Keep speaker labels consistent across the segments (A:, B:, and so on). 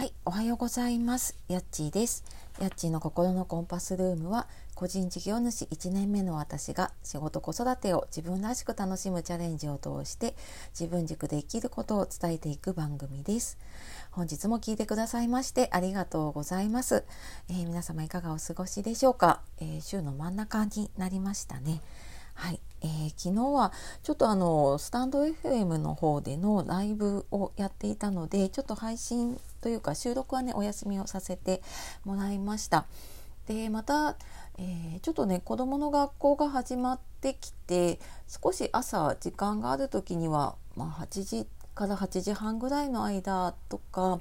A: はい、おはようございます。やっちーです。やっちーの心のコンパスルームは、個人事業主1年目の私が仕事子育てを自分らしく楽しむチャレンジを通して自分軸で生きることを伝えていく番組です。本日も聞いてくださいましてありがとうございます。えー、皆様いかがお過ごしでしょうか、えー、週の真ん中になりましたね。はい、えー、昨日はちょっとあのスタンド FM の方でのライブをやっていたのでちょっと配信というか収録はねお休みをさせてもらいました。でまた、えー、ちょっとね子どもの学校が始まってきて少し朝時間がある時には、まあ、8時から8時半ぐらいの間とか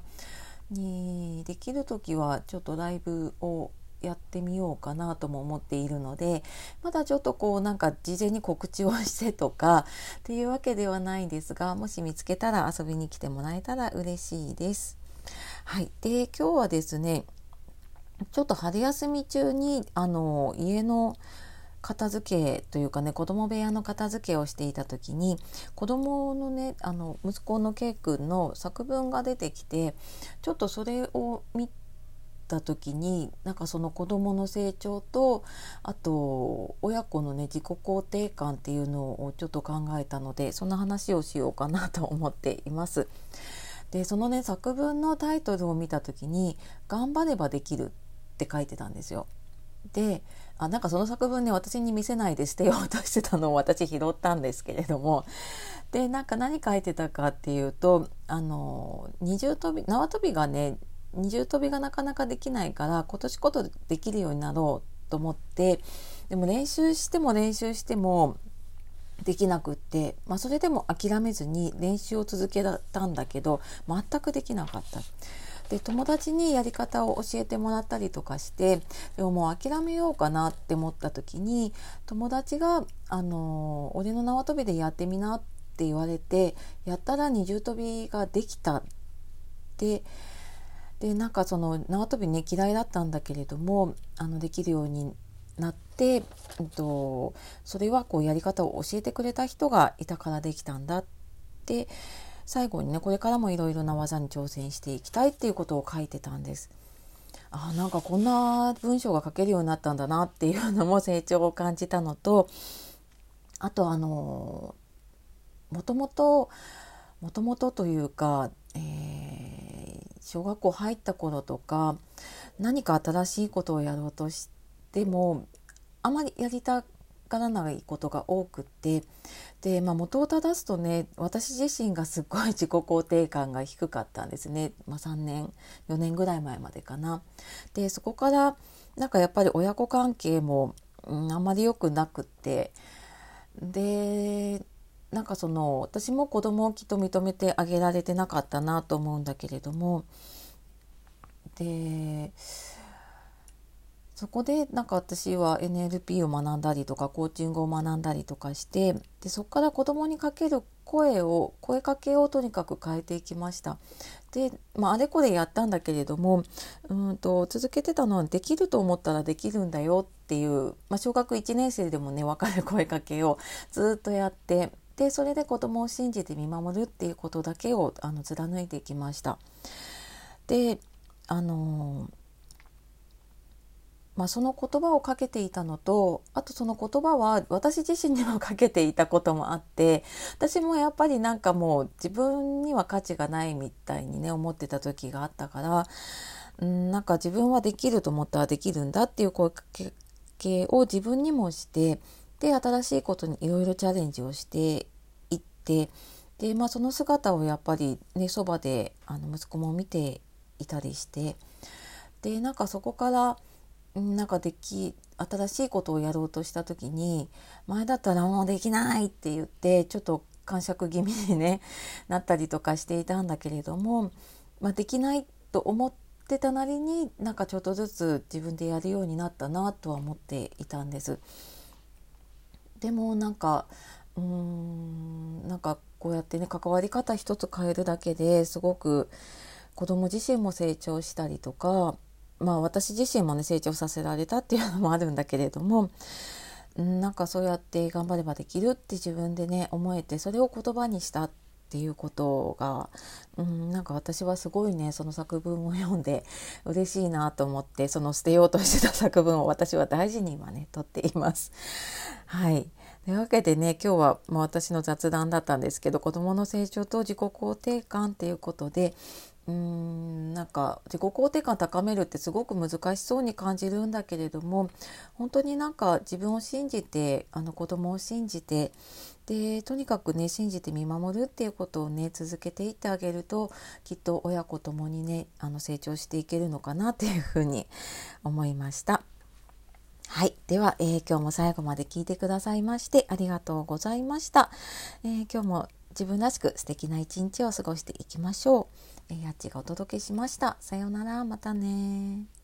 A: にできる時はちょっとライブをやってみようかなとも思っているのでまだちょっとこうなんか事前に告知をしてとか っていうわけではないんですがもし見つけたら遊びに来てもらえたら嬉しいです。はい、で今日はですねちょっと春休み中にあの家の片付けというかね子供部屋の片付けをしていた時に子供のねあの息子の K 君の作文が出てきてちょっとそれを見た時になんかその子どもの成長とあと親子のね自己肯定感っていうのをちょっと考えたのでそんな話をしようかなと思っています。でそのね作文のタイトルを見た時に「頑張ればできる」って書いてたんですよ。であなんかその作文ね私に見せないで捨てようとしてたのを私拾ったんですけれどもでなんか何書いてたかっていうとあの二重跳び縄跳びがね二重跳びがなかなかできないから今年こそできるようになろうと思ってでも練習しても練習してもできなくって、まあ、それでも諦めずに練習を続けたんだけど全くできなかった。で友達にやり方を教えてもらったりとかしてでももう諦めようかなって思った時に友達が「あの俺の縄跳びでやってみな」って言われてやったら二重跳びができたででなんかその縄跳びね嫌いだったんだけれどもあのできるようになって、えっと、それはこうやり方を教えてくれた人がいたからできたんだって最後にねこれからもいろいろな技に挑戦していきたいっていうことを書いてたんです。あなんかこんな文章が書けるようになったんだなっていうのも成長を感じたのとあとあのもともともともとというか、えー、小学校入った頃とか何か新しいことをやろうとしてでもあまりやりたがらないことが多くってで、まあ、元を正すとね私自身がすごい自己肯定感が低かったんですね、まあ、3年4年ぐらい前までかな。でそこからなんかやっぱり親子関係も、うん、あんまり良くなくってでなんかその私も子供をきっと認めてあげられてなかったなと思うんだけれどもでそこでなんか私は NLP を学んだりとかコーチングを学んだりとかしてでそこから子供にかける声を声かけをとにかく変えていきました。で、まあ、あれこれやったんだけれどもうんと続けてたのはできると思ったらできるんだよっていう、まあ、小学1年生でもね分かる声かけをずっとやってでそれで子供を信じて見守るっていうことだけをあの貫いていきました。であのまあ、その言葉をかけていたのとあとその言葉は私自身にもかけていたこともあって私もやっぱりなんかもう自分には価値がないみたいにね思ってた時があったからうんなんか自分はできると思ったらできるんだっていう声かけを自分にもしてで新しいことにいろいろチャレンジをしていってで、まあ、その姿をやっぱりねそばであの息子も見ていたりしてでなんかそこからなんかでき新しいことをやろうとした時に前だったらもうできないって言ってちょっと感触気味に、ね、なったりとかしていたんだけれども、まあ、できないと思ってたなりになんかちょっとずつ自分でやるようになったなとは思っていたんです。でもなんかうーんなんかこうやってね関わり方一つ変えるだけですごく子供自身も成長したりとかまあ私自身もね成長させられたっていうのもあるんだけれどもなんかそうやって頑張ればできるって自分でね思えてそれを言葉にしたっていうことが、うん、なんか私はすごいねその作文を読んで嬉しいなと思ってその捨てようとしてた作文を私は大事に今ね取っています。はいというわけでね今日は、まあ、私の雑談だったんですけど子どもの成長と自己肯定感っていうことでうーんなんか自己肯定感高めるってすごく難しそうに感じるんだけれども本当になんか自分を信じてあの子供を信じてでとにかくね信じて見守るっていうことをね続けていってあげるときっと親子ともにねあの成長していけるのかなっていうふうに思いました。はい。では、えー、今日も最後まで聞いてくださいましてありがとうございました。えー、今日も自分らしく素敵な一日を過ごしていきましょう。えー、やっちがお届けしました。さようなら。またね